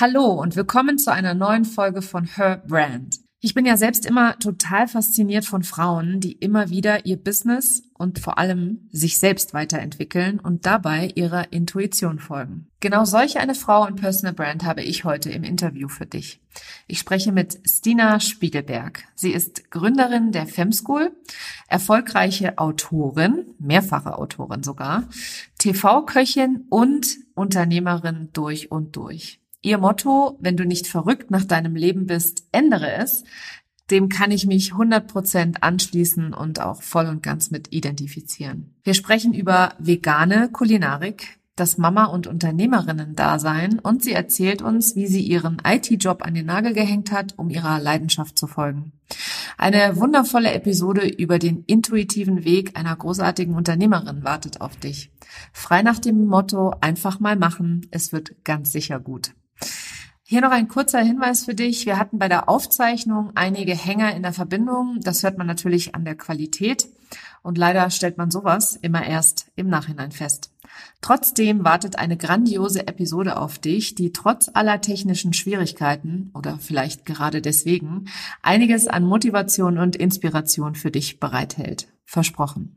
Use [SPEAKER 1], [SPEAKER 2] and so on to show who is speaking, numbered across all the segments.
[SPEAKER 1] Hallo und willkommen zu einer neuen Folge von Her Brand. Ich bin ja selbst immer total fasziniert von Frauen, die immer wieder ihr Business und vor allem sich selbst weiterentwickeln und dabei ihrer Intuition folgen. Genau solch eine Frau und Personal Brand habe ich heute im Interview für dich. Ich spreche mit Stina Spiegelberg. Sie ist Gründerin der Fem School, erfolgreiche Autorin, mehrfache Autorin sogar, TV-Köchin und Unternehmerin durch und durch. Ihr Motto, wenn du nicht verrückt nach deinem Leben bist, ändere es, dem kann ich mich 100% anschließen und auch voll und ganz mit identifizieren. Wir sprechen über vegane Kulinarik, das Mama- und Unternehmerinnen-Dasein und sie erzählt uns, wie sie ihren IT-Job an den Nagel gehängt hat, um ihrer Leidenschaft zu folgen. Eine wundervolle Episode über den intuitiven Weg einer großartigen Unternehmerin wartet auf dich. Frei nach dem Motto einfach mal machen, es wird ganz sicher gut. Hier noch ein kurzer Hinweis für dich. Wir hatten bei der Aufzeichnung einige Hänger in der Verbindung. Das hört man natürlich an der Qualität. Und leider stellt man sowas immer erst im Nachhinein fest. Trotzdem wartet eine grandiose Episode auf dich, die trotz aller technischen Schwierigkeiten oder vielleicht gerade deswegen einiges an Motivation und Inspiration für dich bereithält. Versprochen.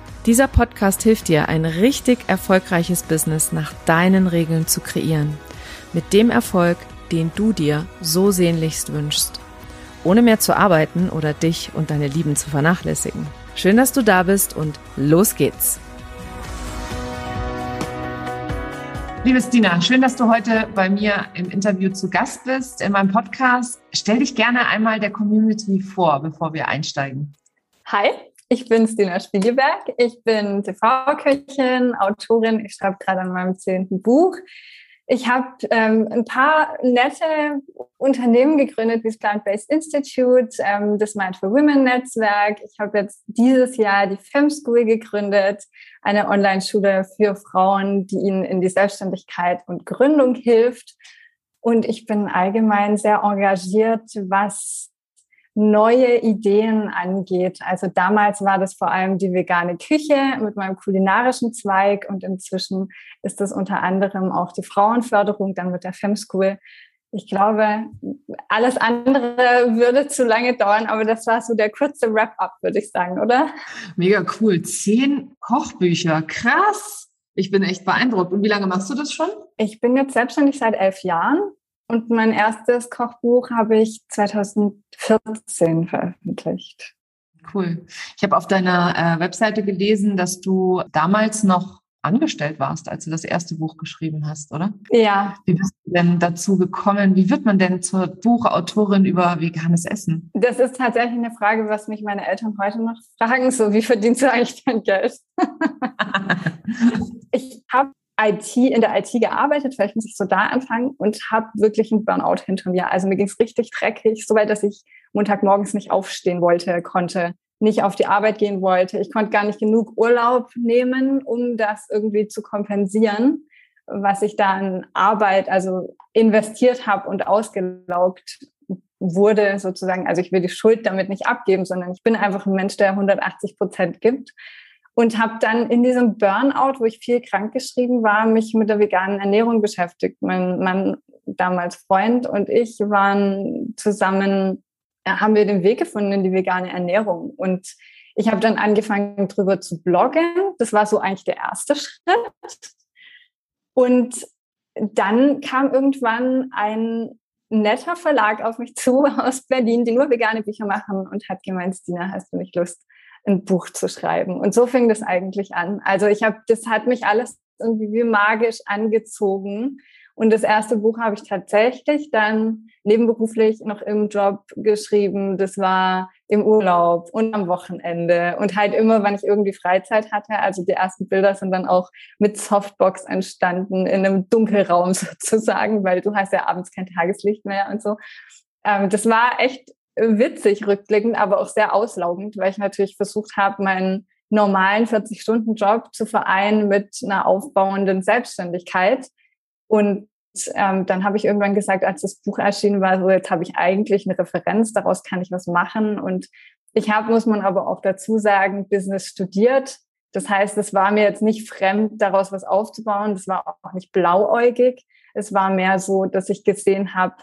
[SPEAKER 1] Dieser Podcast hilft dir, ein richtig erfolgreiches Business nach deinen Regeln zu kreieren. Mit dem Erfolg, den du dir so sehnlichst wünschst. Ohne mehr zu arbeiten oder dich und deine Lieben zu vernachlässigen. Schön, dass du da bist und los geht's. Liebe Stina, schön, dass du heute bei mir im Interview zu Gast bist in meinem Podcast. Stell dich gerne einmal der Community vor, bevor wir einsteigen.
[SPEAKER 2] Hi, ich bin Stina Spiegelberg. Ich bin TV-Köchin, Autorin. Ich schreibe gerade an meinem zehnten Buch. Ich habe ähm, ein paar nette Unternehmen gegründet, wie das Plant-Based Institute, ähm, das Mind for Women Netzwerk. Ich habe jetzt dieses Jahr die Fem School gegründet, eine Online-Schule für Frauen, die ihnen in die Selbstständigkeit und Gründung hilft. Und ich bin allgemein sehr engagiert, was neue Ideen angeht. Also damals war das vor allem die vegane Küche mit meinem kulinarischen Zweig und inzwischen ist das unter anderem auch die Frauenförderung dann mit der Fem School. Ich glaube, alles andere würde zu lange dauern, aber das war so der kurze Wrap-up, würde ich sagen, oder?
[SPEAKER 1] Mega cool. Zehn Kochbücher. Krass. Ich bin echt beeindruckt. Und wie lange machst du das schon?
[SPEAKER 2] Ich bin jetzt selbstständig seit elf Jahren und mein erstes Kochbuch habe ich 2014 veröffentlicht.
[SPEAKER 1] Cool. Ich habe auf deiner äh, Webseite gelesen, dass du damals noch angestellt warst, als du das erste Buch geschrieben hast, oder?
[SPEAKER 2] Ja.
[SPEAKER 1] Wie bist du denn dazu gekommen? Wie wird man denn zur Buchautorin über veganes Essen?
[SPEAKER 2] Das ist tatsächlich eine Frage, was mich meine Eltern heute noch fragen. So, wie verdienst du eigentlich dein Geld? ich habe IT, in der IT gearbeitet, vielleicht muss ich so da anfangen und habe wirklich einen Burnout hinter mir. Also mir ging es richtig dreckig, so weit, dass ich Montagmorgens nicht aufstehen wollte, konnte, nicht auf die Arbeit gehen wollte. Ich konnte gar nicht genug Urlaub nehmen, um das irgendwie zu kompensieren, was ich da an Arbeit, also investiert habe und ausgelaugt wurde sozusagen. Also ich will die Schuld damit nicht abgeben, sondern ich bin einfach ein Mensch, der 180 Prozent gibt und habe dann in diesem Burnout, wo ich viel krankgeschrieben war, mich mit der veganen Ernährung beschäftigt. Mein Mann, damals Freund und ich waren zusammen, haben wir den Weg gefunden in die vegane Ernährung und ich habe dann angefangen, drüber zu bloggen. Das war so eigentlich der erste Schritt. Und dann kam irgendwann ein netter Verlag auf mich zu aus Berlin, die nur vegane Bücher machen und hat gemeint, Stina, hast du nicht Lust, ein Buch zu schreiben. Und so fing das eigentlich an. Also ich habe, das hat mich alles irgendwie wie magisch angezogen. Und das erste Buch habe ich tatsächlich dann nebenberuflich noch im Job geschrieben. Das war im Urlaub und am Wochenende und halt immer, wenn ich irgendwie Freizeit hatte. Also die ersten Bilder sind dann auch mit Softbox entstanden in einem Dunkelraum sozusagen, weil du hast ja abends kein Tageslicht mehr und so. Ähm, das war echt witzig rückblickend, aber auch sehr auslaugend, weil ich natürlich versucht habe, meinen normalen 40-Stunden-Job zu vereinen mit einer aufbauenden Selbstständigkeit. Und ähm, dann habe ich irgendwann gesagt, als das Buch erschienen war, so jetzt habe ich eigentlich eine Referenz, daraus kann ich was machen. Und ich habe, muss man aber auch dazu sagen, Business studiert. Das heißt, es war mir jetzt nicht fremd, daraus was aufzubauen. Das war auch nicht blauäugig. Es war mehr so, dass ich gesehen habe,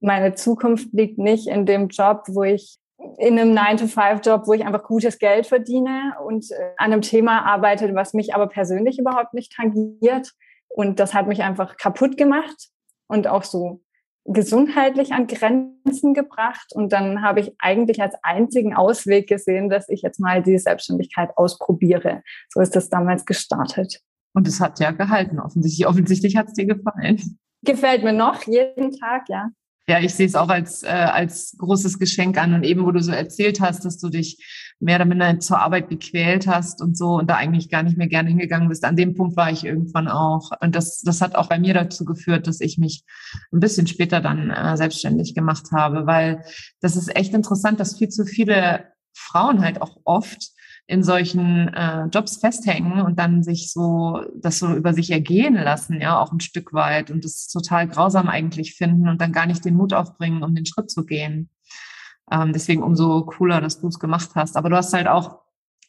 [SPEAKER 2] meine Zukunft liegt nicht in dem Job, wo ich in einem 9-to-5-Job, wo ich einfach gutes Geld verdiene und äh, an einem Thema arbeite, was mich aber persönlich überhaupt nicht tangiert. Und das hat mich einfach kaputt gemacht und auch so gesundheitlich an Grenzen gebracht. Und dann habe ich eigentlich als einzigen Ausweg gesehen, dass ich jetzt mal die Selbstständigkeit ausprobiere. So ist das damals gestartet.
[SPEAKER 1] Und es hat ja gehalten, offensichtlich. Offensichtlich hat es dir gefallen.
[SPEAKER 2] Gefällt mir noch jeden Tag, ja.
[SPEAKER 1] Ja, ich sehe es auch als, äh, als großes Geschenk an. Und eben, wo du so erzählt hast, dass du dich mehr oder minder zur Arbeit gequält hast und so und da eigentlich gar nicht mehr gerne hingegangen bist. An dem Punkt war ich irgendwann auch. Und das, das hat auch bei mir dazu geführt, dass ich mich ein bisschen später dann äh, selbstständig gemacht habe, weil das ist echt interessant, dass viel zu viele Frauen halt auch oft in solchen äh, Jobs festhängen und dann sich so das so über sich ergehen lassen, ja, auch ein Stück weit und das total grausam eigentlich finden und dann gar nicht den Mut aufbringen, um den Schritt zu gehen. Ähm, deswegen umso cooler, dass du es gemacht hast. Aber du hast halt auch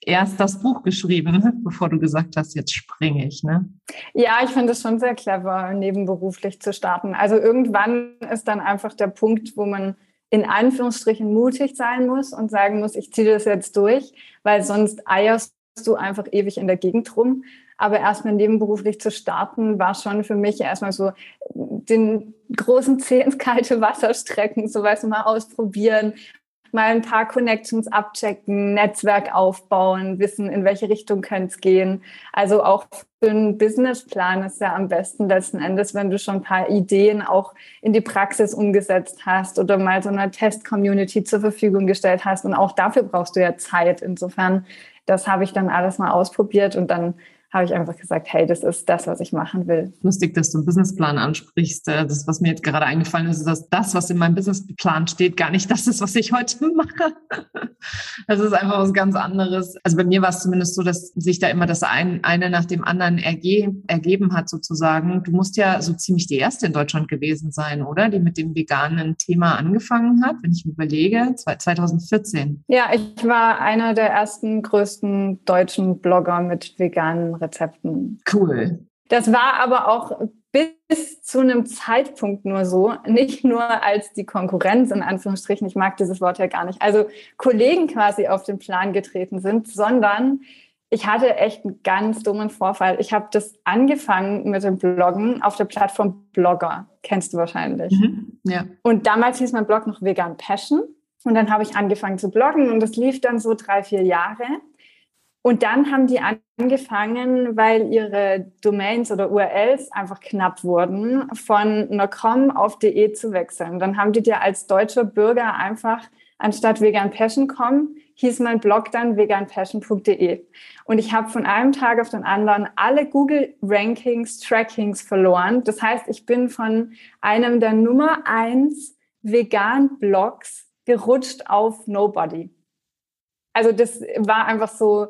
[SPEAKER 1] erst das Buch geschrieben, bevor du gesagt hast, jetzt springe ich, ne?
[SPEAKER 2] Ja, ich finde es schon sehr clever, nebenberuflich zu starten. Also irgendwann ist dann einfach der Punkt, wo man in Anführungsstrichen mutig sein muss und sagen muss, ich ziehe das jetzt durch, weil sonst eierst du einfach ewig in der Gegend rum. Aber erstmal nebenberuflich zu starten, war schon für mich erstmal so den großen Zeh ins kalte Wasser strecken, sowas mal ausprobieren, mal ein paar Connections abchecken, Netzwerk aufbauen, wissen, in welche Richtung könnte es gehen. Also auch für einen Businessplan ist ja am besten letzten Endes, wenn du schon ein paar Ideen auch in die Praxis umgesetzt hast oder mal so eine Test-Community zur Verfügung gestellt hast. Und auch dafür brauchst du ja Zeit. Insofern, das habe ich dann alles mal ausprobiert und dann habe ich einfach gesagt, hey, das ist das, was ich machen will.
[SPEAKER 1] Lustig, dass du einen Businessplan ansprichst. Äh, das, was mir jetzt gerade eingefallen ist, ist, dass das, was in meinem Businessplan steht, gar nicht das ist, was ich heute mache. Das ist einfach was ganz anderes. Also bei mir war es zumindest so, dass sich da immer das ein, eine nach dem anderen erge ergeben hat, sozusagen. Du musst ja so ziemlich die erste in Deutschland gewesen sein, oder? Die mit dem veganen Thema angefangen hat, wenn ich mir überlege, 2014.
[SPEAKER 2] Ja, ich war einer der ersten größten deutschen Blogger mit veganen Rezepten.
[SPEAKER 1] Cool.
[SPEAKER 2] Das war aber auch bis zu einem Zeitpunkt nur so, nicht nur als die Konkurrenz in Anführungsstrichen, ich mag dieses Wort ja gar nicht, also Kollegen quasi auf den Plan getreten sind, sondern ich hatte echt einen ganz dummen Vorfall. Ich habe das angefangen mit dem Bloggen auf der Plattform Blogger, kennst du wahrscheinlich. Mhm, ja. Und damals hieß mein Blog noch Vegan Passion. Und dann habe ich angefangen zu bloggen und das lief dann so drei, vier Jahre. Und dann haben die angefangen, weil ihre Domains oder URLs einfach knapp wurden, von .com auf .de zu wechseln. Dann haben die dir als deutscher Bürger einfach anstatt veganpassion.com hieß mein Blog dann veganpassion.de. Und ich habe von einem Tag auf den anderen alle Google Rankings, Trackings verloren. Das heißt, ich bin von einem der Nummer eins vegan Blogs gerutscht auf Nobody. Also das war einfach so,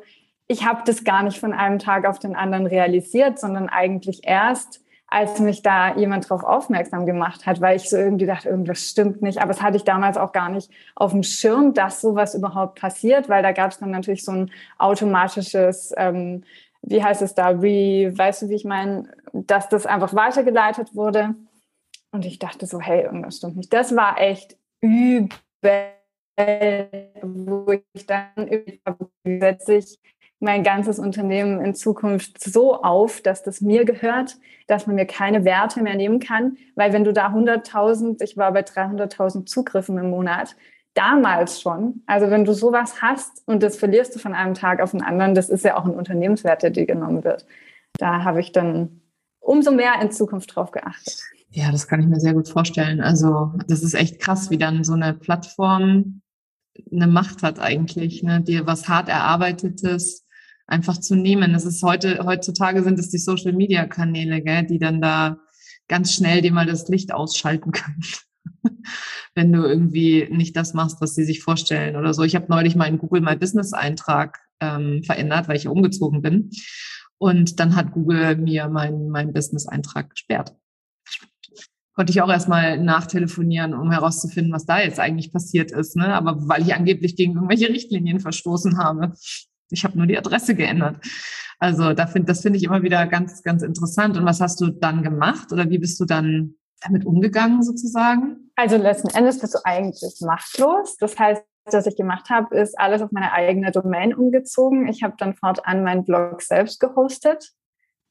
[SPEAKER 2] ich habe das gar nicht von einem Tag auf den anderen realisiert, sondern eigentlich erst, als mich da jemand drauf aufmerksam gemacht hat, weil ich so irgendwie dachte, irgendwas stimmt nicht. Aber es hatte ich damals auch gar nicht auf dem Schirm, dass sowas überhaupt passiert, weil da gab es dann natürlich so ein automatisches, ähm, wie heißt es da, wie, weißt du, wie ich meine, dass das einfach weitergeleitet wurde. Und ich dachte so, hey, irgendwas stimmt nicht. Das war echt übel, wo ich dann setze ich mein ganzes Unternehmen in Zukunft so auf, dass das mir gehört, dass man mir keine Werte mehr nehmen kann, weil wenn du da 100.000, ich war bei 300.000 Zugriffen im Monat, damals schon, also wenn du sowas hast und das verlierst du von einem Tag auf den anderen, das ist ja auch ein Unternehmenswert, der dir genommen wird. Da habe ich dann umso mehr in Zukunft drauf geachtet.
[SPEAKER 1] Ja, das kann ich mir sehr gut vorstellen. Also das ist echt krass, wie dann so eine Plattform eine Macht hat eigentlich, ne? dir was hart erarbeitetes einfach zu nehmen. Das ist heute, heutzutage sind es die Social Media Kanäle, gell, die dann da ganz schnell dir mal das Licht ausschalten können. wenn du irgendwie nicht das machst, was sie sich vorstellen oder so. Ich habe neulich meinen Google My Business Eintrag ähm, verändert, weil ich umgezogen bin. Und dann hat Google mir meinen mein Business-Eintrag gesperrt. Konnte ich auch erstmal nachtelefonieren, um herauszufinden, was da jetzt eigentlich passiert ist. Ne? Aber weil ich angeblich gegen irgendwelche Richtlinien verstoßen habe. Ich habe nur die Adresse geändert. Also da find, das finde ich immer wieder ganz, ganz interessant. Und was hast du dann gemacht oder wie bist du dann damit umgegangen sozusagen?
[SPEAKER 2] Also letzten Endes bist du eigentlich machtlos. Das heißt, was ich gemacht habe, ist alles auf meine eigene Domain umgezogen. Ich habe dann fortan meinen Blog selbst gehostet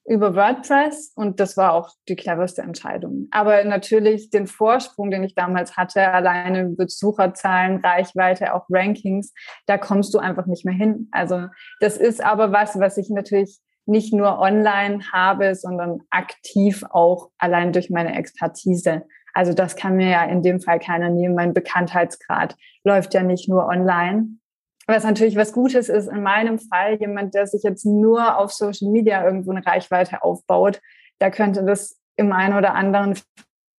[SPEAKER 2] über WordPress und das war auch die cleverste Entscheidung. Aber natürlich den Vorsprung, den ich damals hatte, alleine Besucherzahlen, Reichweite, auch Rankings, da kommst du einfach nicht mehr hin. Also das ist aber was, was ich natürlich nicht nur online habe, sondern aktiv auch allein durch meine Expertise. Also das kann mir ja in dem Fall keiner nehmen. Mein Bekanntheitsgrad läuft ja nicht nur online. Was natürlich was Gutes ist, in meinem Fall jemand, der sich jetzt nur auf Social Media irgendwo eine Reichweite aufbaut, da könnte das im einen oder anderen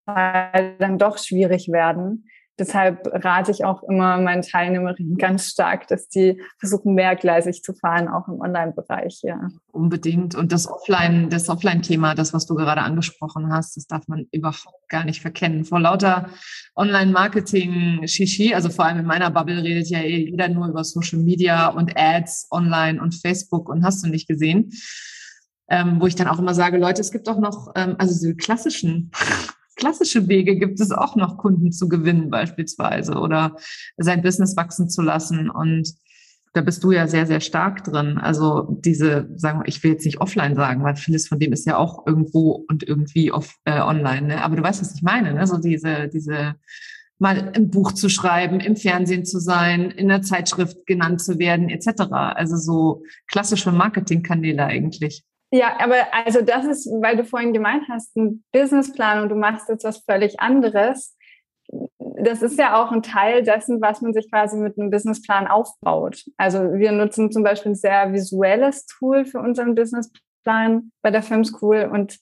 [SPEAKER 2] Fall dann doch schwierig werden. Deshalb rate ich auch immer meinen Teilnehmerinnen ganz stark, dass die versuchen, mehrgleisig zu fahren, auch im Online-Bereich, ja.
[SPEAKER 1] Unbedingt. Und das Offline, das Offline-Thema, das, was du gerade angesprochen hast, das darf man überhaupt gar nicht verkennen. Vor lauter Online-Marketing-Shishi, also vor allem in meiner Bubble redet ja eh jeder nur über Social Media und Ads online und Facebook und hast du nicht gesehen. Ähm, wo ich dann auch immer sage, Leute, es gibt auch noch, ähm, also die klassischen klassische Wege gibt es auch noch, Kunden zu gewinnen beispielsweise oder sein Business wachsen zu lassen. Und da bist du ja sehr, sehr stark drin. Also diese, sagen wir, ich will jetzt nicht offline sagen, weil vieles von dem ist ja auch irgendwo und irgendwie off, äh, online. Ne? Aber du weißt, was ich meine. Ne? So diese, diese mal ein Buch zu schreiben, im Fernsehen zu sein, in der Zeitschrift genannt zu werden, etc. Also so klassische Marketingkanäle eigentlich.
[SPEAKER 2] Ja, aber also das ist, weil du vorhin gemeint hast, ein Businessplan und du machst jetzt was völlig anderes. Das ist ja auch ein Teil dessen, was man sich quasi mit einem Businessplan aufbaut. Also wir nutzen zum Beispiel ein sehr visuelles Tool für unseren Businessplan bei der Film School und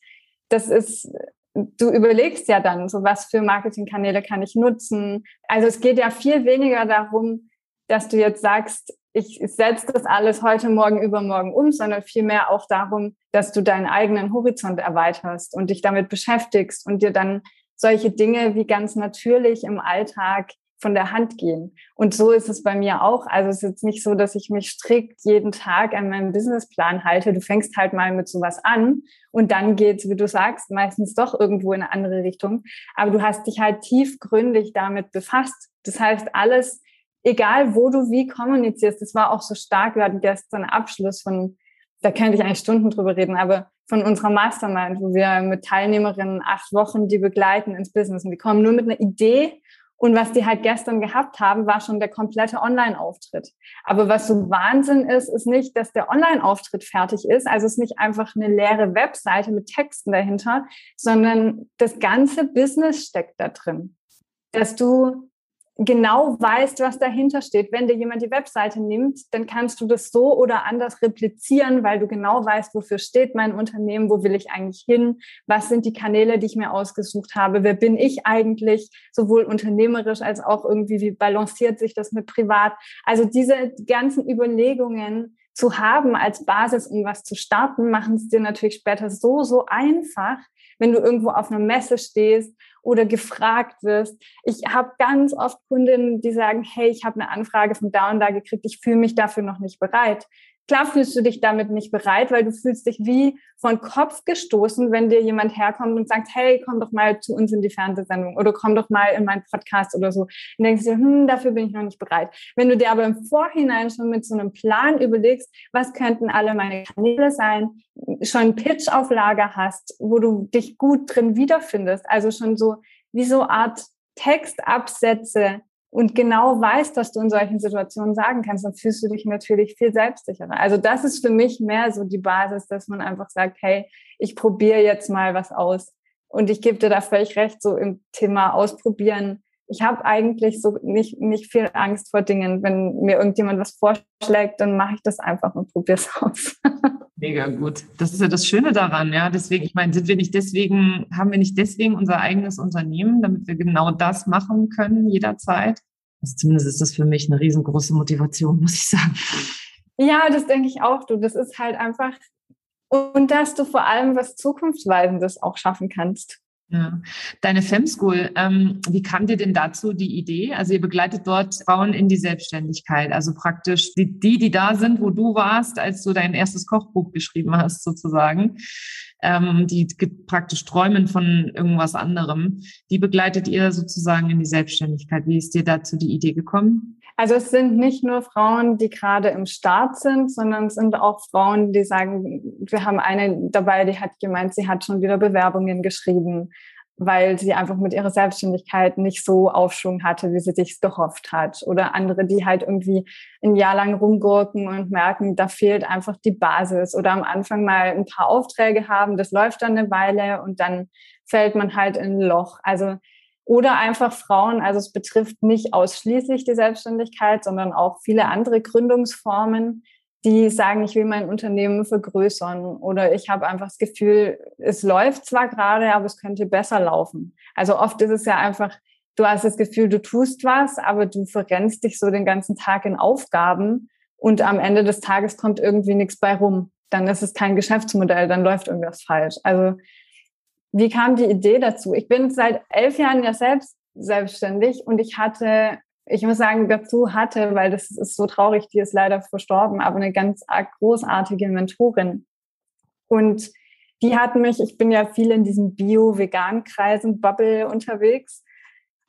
[SPEAKER 2] das ist du überlegst ja dann, so was für Marketingkanäle kann ich nutzen. Also es geht ja viel weniger darum, dass du jetzt sagst, ich setze das alles heute, morgen, übermorgen um, sondern vielmehr auch darum, dass du deinen eigenen Horizont erweiterst und dich damit beschäftigst und dir dann solche Dinge wie ganz natürlich im Alltag von der Hand gehen. Und so ist es bei mir auch. Also es ist jetzt nicht so, dass ich mich strikt jeden Tag an meinem Businessplan halte. Du fängst halt mal mit sowas an und dann geht's, wie du sagst, meistens doch irgendwo in eine andere Richtung. Aber du hast dich halt tiefgründig damit befasst. Das heißt, alles egal wo du wie kommunizierst, das war auch so stark. Wir hatten gestern Abschluss von, da könnte ich eigentlich Stunden drüber reden, aber von unserer Mastermind, wo wir mit Teilnehmerinnen acht Wochen die begleiten ins Business und die kommen nur mit einer Idee und was die halt gestern gehabt haben, war schon der komplette Online-Auftritt. Aber was so Wahnsinn ist, ist nicht, dass der Online-Auftritt fertig ist. Also es ist nicht einfach eine leere Webseite mit Texten dahinter, sondern das ganze Business steckt da drin. Dass du genau weißt, was dahinter steht. Wenn dir jemand die Webseite nimmt, dann kannst du das so oder anders replizieren, weil du genau weißt, wofür steht mein Unternehmen, wo will ich eigentlich hin, was sind die Kanäle, die ich mir ausgesucht habe, wer bin ich eigentlich, sowohl unternehmerisch als auch irgendwie, wie balanciert sich das mit privat. Also diese ganzen Überlegungen zu haben als Basis, um was zu starten, machen es dir natürlich später so, so einfach, wenn du irgendwo auf einer Messe stehst oder gefragt wirst. Ich habe ganz oft Kundinnen, die sagen, hey, ich habe eine Anfrage von da und da gekriegt, ich fühle mich dafür noch nicht bereit. Klar fühlst du dich damit nicht bereit, weil du fühlst dich wie von Kopf gestoßen, wenn dir jemand herkommt und sagt, hey, komm doch mal zu uns in die Fernsehsendung oder komm doch mal in meinen Podcast oder so. Und denkst du, hm, dafür bin ich noch nicht bereit. Wenn du dir aber im Vorhinein schon mit so einem Plan überlegst, was könnten alle meine Kanäle sein, schon einen Pitch auf Lager hast, wo du dich gut drin wiederfindest, also schon so wie so Art Textabsätze, und genau weißt, was du in solchen Situationen sagen kannst, dann fühlst du dich natürlich viel selbstsicherer. Also das ist für mich mehr so die Basis, dass man einfach sagt, hey, ich probiere jetzt mal was aus. Und ich gebe dir da völlig recht, so im Thema Ausprobieren ich habe eigentlich so nicht, nicht viel Angst vor Dingen. Wenn mir irgendjemand was vorschlägt, dann mache ich das einfach und probiere es aus.
[SPEAKER 1] Mega gut. Das ist ja das Schöne daran, ja. Deswegen, ich meine, sind wir nicht deswegen, haben wir nicht deswegen unser eigenes Unternehmen, damit wir genau das machen können jederzeit? Also zumindest ist das für mich eine riesengroße Motivation, muss ich sagen.
[SPEAKER 2] Ja, das denke ich auch. Du, das ist halt einfach und dass du vor allem was Zukunftsweisendes auch schaffen kannst.
[SPEAKER 1] Ja. Deine Femschool, ähm, wie kam dir denn dazu die Idee? Also ihr begleitet dort Frauen in die Selbstständigkeit, also praktisch die, die, die da sind, wo du warst, als du dein erstes Kochbuch geschrieben hast, sozusagen, ähm, die praktisch träumen von irgendwas anderem. Die begleitet ihr sozusagen in die Selbstständigkeit. Wie ist dir dazu die Idee gekommen?
[SPEAKER 2] Also es sind nicht nur Frauen, die gerade im Start sind, sondern es sind auch Frauen, die sagen, wir haben eine dabei, die hat gemeint, sie hat schon wieder Bewerbungen geschrieben, weil sie einfach mit ihrer Selbstständigkeit nicht so Aufschwung hatte, wie sie sich gehofft hat. Oder andere, die halt irgendwie ein Jahr lang rumgurken und merken, da fehlt einfach die Basis. Oder am Anfang mal ein paar Aufträge haben, das läuft dann eine Weile und dann fällt man halt in ein Loch. Also oder einfach Frauen. Also es betrifft nicht ausschließlich die Selbstständigkeit, sondern auch viele andere Gründungsformen, die sagen, ich will mein Unternehmen vergrößern oder ich habe einfach das Gefühl, es läuft zwar gerade, aber es könnte besser laufen. Also oft ist es ja einfach, du hast das Gefühl, du tust was, aber du verrennst dich so den ganzen Tag in Aufgaben und am Ende des Tages kommt irgendwie nichts bei rum. Dann ist es kein Geschäftsmodell, dann läuft irgendwas falsch. Also wie kam die Idee dazu? Ich bin seit elf Jahren ja selbst selbstständig und ich hatte, ich muss sagen, dazu hatte, weil das ist so traurig, die ist leider verstorben, aber eine ganz großartige Mentorin. Und die hat mich, ich bin ja viel in diesem Bio-Vegan-Kreisen, Bubble unterwegs.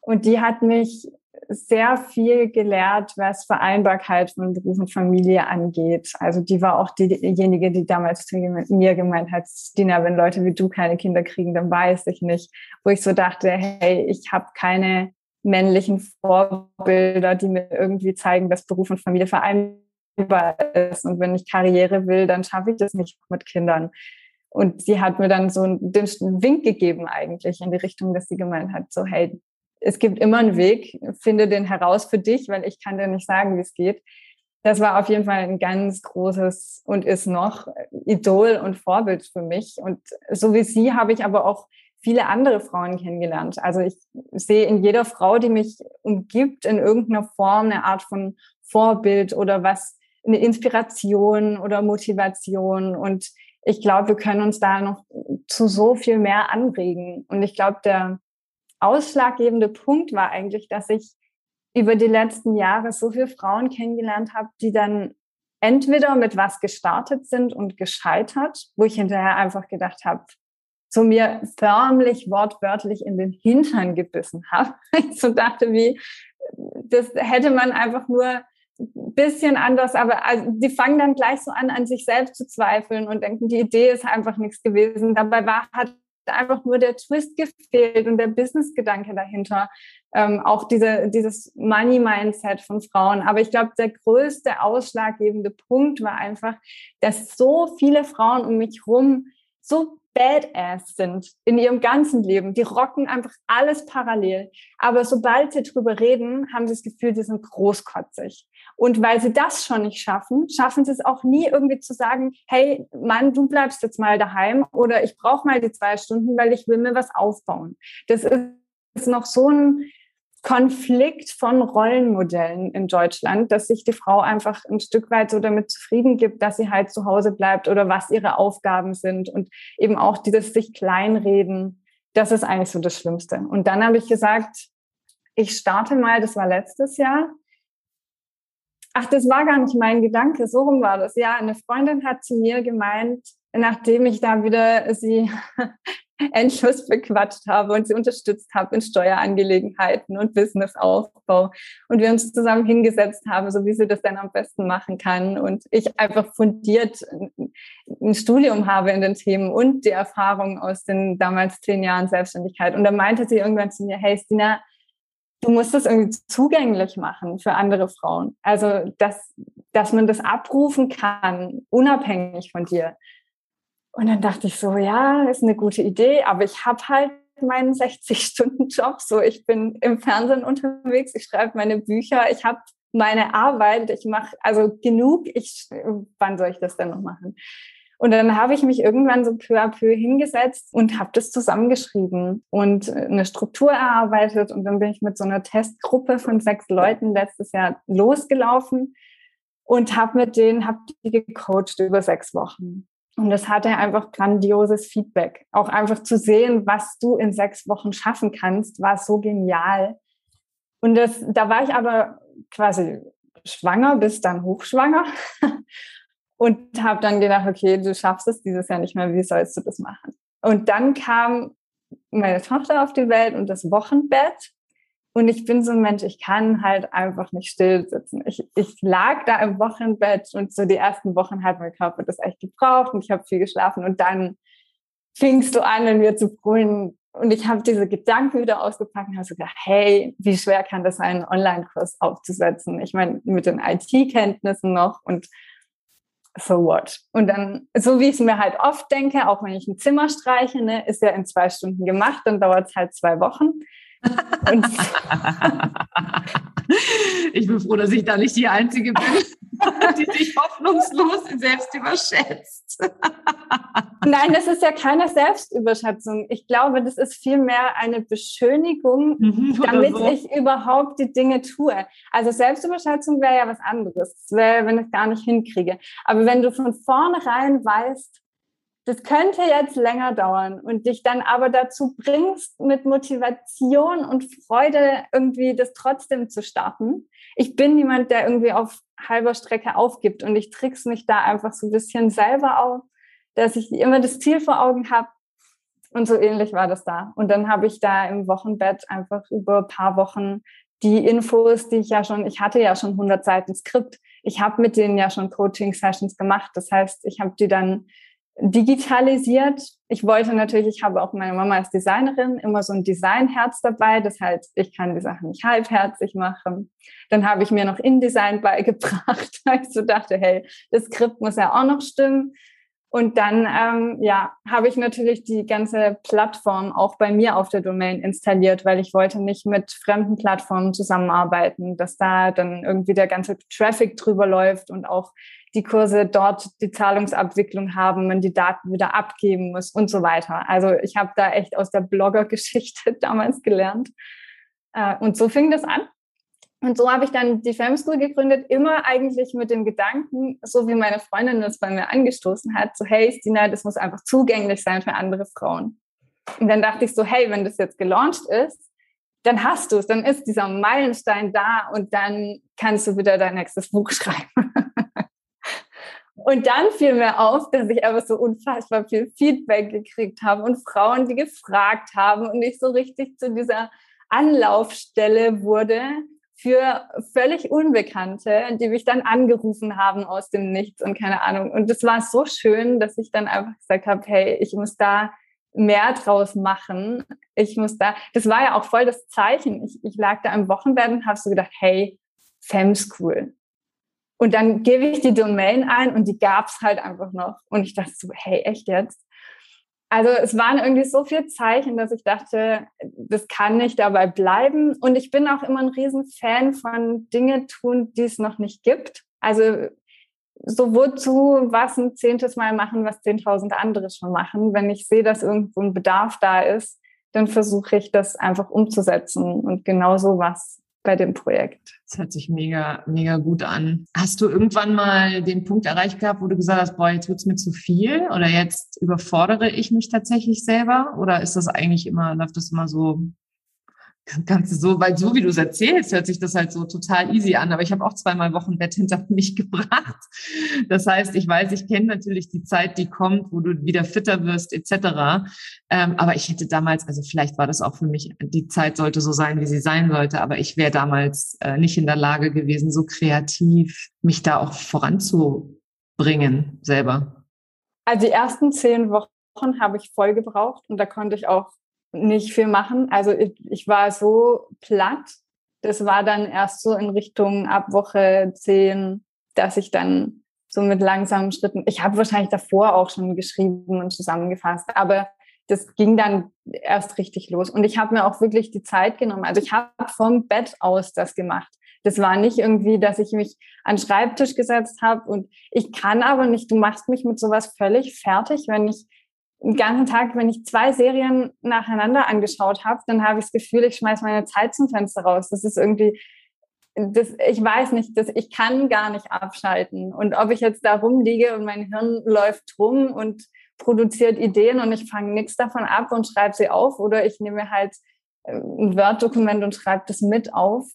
[SPEAKER 2] Und die hat mich sehr viel gelehrt, was Vereinbarkeit von Beruf und Familie angeht. Also die war auch diejenige, die damals zu mir gemeint hat, Dina, wenn Leute wie du keine Kinder kriegen, dann weiß ich nicht. Wo ich so dachte, hey, ich habe keine männlichen Vorbilder, die mir irgendwie zeigen, dass Beruf und Familie vereinbar ist. Und wenn ich Karriere will, dann schaffe ich das nicht mit Kindern. Und sie hat mir dann so den Wink gegeben eigentlich in die Richtung, dass sie gemeint hat, so hey, es gibt immer einen Weg, finde den heraus für dich, weil ich kann dir nicht sagen, wie es geht. Das war auf jeden Fall ein ganz großes und ist noch Idol und Vorbild für mich. Und so wie sie habe ich aber auch viele andere Frauen kennengelernt. Also ich sehe in jeder Frau, die mich umgibt, in irgendeiner Form eine Art von Vorbild oder was, eine Inspiration oder Motivation. Und ich glaube, wir können uns da noch zu so viel mehr anregen. Und ich glaube, der ausschlaggebende Punkt war eigentlich, dass ich über die letzten Jahre so viele Frauen kennengelernt habe, die dann entweder mit was gestartet sind und gescheitert, wo ich hinterher einfach gedacht habe, so mir förmlich wortwörtlich in den Hintern gebissen habe. Ich so dachte, wie, das hätte man einfach nur ein bisschen anders, aber also, die fangen dann gleich so an, an sich selbst zu zweifeln und denken, die Idee ist einfach nichts gewesen. Dabei war, hat einfach nur der Twist gefehlt und der Business-Gedanke dahinter. Ähm, auch diese, dieses Money-Mindset von Frauen. Aber ich glaube, der größte ausschlaggebende Punkt war einfach, dass so viele Frauen um mich herum so badass sind in ihrem ganzen Leben. Die rocken einfach alles parallel. Aber sobald sie drüber reden, haben sie das Gefühl, sie sind großkotzig. Und weil sie das schon nicht schaffen, schaffen sie es auch nie irgendwie zu sagen, hey, Mann, du bleibst jetzt mal daheim oder ich brauche mal die zwei Stunden, weil ich will mir was aufbauen. Das ist noch so ein Konflikt von Rollenmodellen in Deutschland, dass sich die Frau einfach ein Stück weit so damit zufrieden gibt, dass sie halt zu Hause bleibt oder was ihre Aufgaben sind und eben auch dieses sich kleinreden. Das ist eigentlich so das Schlimmste. Und dann habe ich gesagt, ich starte mal, das war letztes Jahr. Ach, das war gar nicht mein Gedanke, so rum war das. Ja, eine Freundin hat zu mir gemeint, nachdem ich da wieder sie Entschluss bequatscht habe und sie unterstützt habe in Steuerangelegenheiten und Businessaufbau und wir uns zusammen hingesetzt haben, so wie sie das dann am besten machen kann und ich einfach fundiert ein Studium habe in den Themen und die Erfahrung aus den damals zehn Jahren Selbstständigkeit. Und da meinte sie irgendwann zu mir, hey Stina, du musst das irgendwie zugänglich machen für andere Frauen. Also, dass, dass man das abrufen kann, unabhängig von dir. Und dann dachte ich so, ja, ist eine gute Idee, aber ich habe halt meinen 60-Stunden-Job. So, ich bin im Fernsehen unterwegs, ich schreibe meine Bücher, ich habe meine Arbeit, ich mache also genug. Ich, wann soll ich das denn noch machen? Und dann habe ich mich irgendwann so peu à peu hingesetzt und habe das zusammengeschrieben und eine Struktur erarbeitet. Und dann bin ich mit so einer Testgruppe von sechs Leuten letztes Jahr losgelaufen und habe mit denen, habe die gecoacht über sechs Wochen. Und das hatte einfach grandioses Feedback. Auch einfach zu sehen, was du in sechs Wochen schaffen kannst, war so genial. Und das, da war ich aber quasi schwanger bis dann hochschwanger und habe dann gedacht, okay, du schaffst es dieses Jahr nicht mehr, wie sollst du das machen? Und dann kam meine Tochter auf die Welt und das Wochenbett. Und ich bin so ein Mensch, ich kann halt einfach nicht still sitzen. Ich, ich lag da im Wochenbett und so die ersten Wochen hat mein Körper das echt gebraucht und ich habe viel geschlafen und dann fingst du an, in mir zu brüllen. Und ich habe diese Gedanken wieder ausgepackt und habe so gedacht, hey, wie schwer kann das sein, einen Online-Kurs aufzusetzen? Ich meine, mit den IT-Kenntnissen noch und so what? Und dann, so wie ich es mir halt oft denke, auch wenn ich ein Zimmer streiche, ne, ist ja in zwei Stunden gemacht, dann dauert es halt zwei Wochen.
[SPEAKER 1] Ich bin froh, dass ich da nicht die Einzige bin, die sich hoffnungslos selbst überschätzt.
[SPEAKER 2] Nein, das ist ja keine Selbstüberschätzung. Ich glaube, das ist vielmehr eine Beschönigung, mhm, damit so. ich überhaupt die Dinge tue. Also Selbstüberschätzung wäre ja was anderes. Wäre, wenn ich es gar nicht hinkriege. Aber wenn du von vornherein weißt, das könnte jetzt länger dauern und dich dann aber dazu bringst, mit Motivation und Freude irgendwie das trotzdem zu starten. Ich bin niemand, der irgendwie auf halber Strecke aufgibt und ich trick's mich da einfach so ein bisschen selber auf, dass ich immer das Ziel vor Augen habe. Und so ähnlich war das da. Und dann habe ich da im Wochenbett einfach über ein paar Wochen die Infos, die ich ja schon, ich hatte ja schon 100 Seiten Skript. Ich habe mit denen ja schon Coaching-Sessions gemacht. Das heißt, ich habe die dann digitalisiert. Ich wollte natürlich, ich habe auch meine Mama als Designerin immer so ein Designherz dabei. Das heißt, ich kann die Sachen nicht halbherzig machen. Dann habe ich mir noch InDesign beigebracht, weil ich so dachte, hey, das Skript muss ja auch noch stimmen. Und dann, ähm, ja, habe ich natürlich die ganze Plattform auch bei mir auf der Domain installiert, weil ich wollte nicht mit fremden Plattformen zusammenarbeiten, dass da dann irgendwie der ganze Traffic drüber läuft und auch die Kurse dort die Zahlungsabwicklung haben, man die Daten wieder abgeben muss und so weiter. Also ich habe da echt aus der Blogger-Geschichte damals gelernt. Äh, und so fing das an. Und so habe ich dann die Fem School gegründet, immer eigentlich mit dem Gedanken, so wie meine Freundin das bei mir angestoßen hat, so hey Stina, das muss einfach zugänglich sein für andere Frauen. Und dann dachte ich so, hey, wenn das jetzt gelauncht ist, dann hast du es, dann ist dieser Meilenstein da und dann kannst du wieder dein nächstes Buch schreiben. Und dann fiel mir auf, dass ich aber so unfassbar viel Feedback gekriegt habe und Frauen, die gefragt haben und ich so richtig zu dieser Anlaufstelle wurde für völlig Unbekannte, die mich dann angerufen haben aus dem Nichts und keine Ahnung. Und das war so schön, dass ich dann einfach gesagt habe, hey, ich muss da mehr draus machen. Ich muss da, das war ja auch voll das Zeichen. Ich, ich lag da am Wochenbett und habe so gedacht, hey, Femschool. Und dann gebe ich die Domain ein und die gab es halt einfach noch. Und ich dachte so, hey, echt jetzt? Also es waren irgendwie so viele Zeichen, dass ich dachte, das kann nicht dabei bleiben. Und ich bin auch immer ein Riesenfan von Dinge tun, die es noch nicht gibt. Also so wozu was ein zehntes Mal machen, was zehntausend andere schon machen. Wenn ich sehe, dass irgendwo ein Bedarf da ist, dann versuche ich das einfach umzusetzen. Und genau so was bei dem Projekt.
[SPEAKER 1] Das hört sich mega, mega gut an. Hast du irgendwann mal den Punkt erreicht gehabt, wo du gesagt hast, boah, jetzt wird's mir zu viel oder jetzt überfordere ich mich tatsächlich selber? Oder ist das eigentlich immer, läuft das immer so du so, weil so wie du es erzählst, hört sich das halt so total easy an. Aber ich habe auch zweimal Wochenbett hinter mich gebracht. Das heißt, ich weiß, ich kenne natürlich die Zeit, die kommt, wo du wieder fitter wirst, etc. Ähm, aber ich hätte damals, also vielleicht war das auch für mich, die Zeit sollte so sein, wie sie sein sollte, aber ich wäre damals äh, nicht in der Lage gewesen, so kreativ mich da auch voranzubringen selber.
[SPEAKER 2] Also die ersten zehn Wochen habe ich voll gebraucht und da konnte ich auch nicht viel machen. Also ich, ich war so platt. Das war dann erst so in Richtung ab Woche zehn, dass ich dann so mit langsamen Schritten, ich habe wahrscheinlich davor auch schon geschrieben und zusammengefasst, aber das ging dann erst richtig los. Und ich habe mir auch wirklich die Zeit genommen. Also ich habe vom Bett aus das gemacht. Das war nicht irgendwie, dass ich mich an den Schreibtisch gesetzt habe und ich kann aber nicht, du machst mich mit sowas völlig fertig, wenn ich den ganzen Tag, wenn ich zwei Serien nacheinander angeschaut habe, dann habe ich das Gefühl, ich schmeiß meine Zeit zum Fenster raus. Das ist irgendwie, das, ich weiß nicht, das, ich kann gar nicht abschalten. Und ob ich jetzt da rumliege und mein Hirn läuft rum und produziert Ideen und ich fange nichts davon ab und schreibe sie auf oder ich nehme halt äh, ein Word-Dokument und schreibe das mit auf.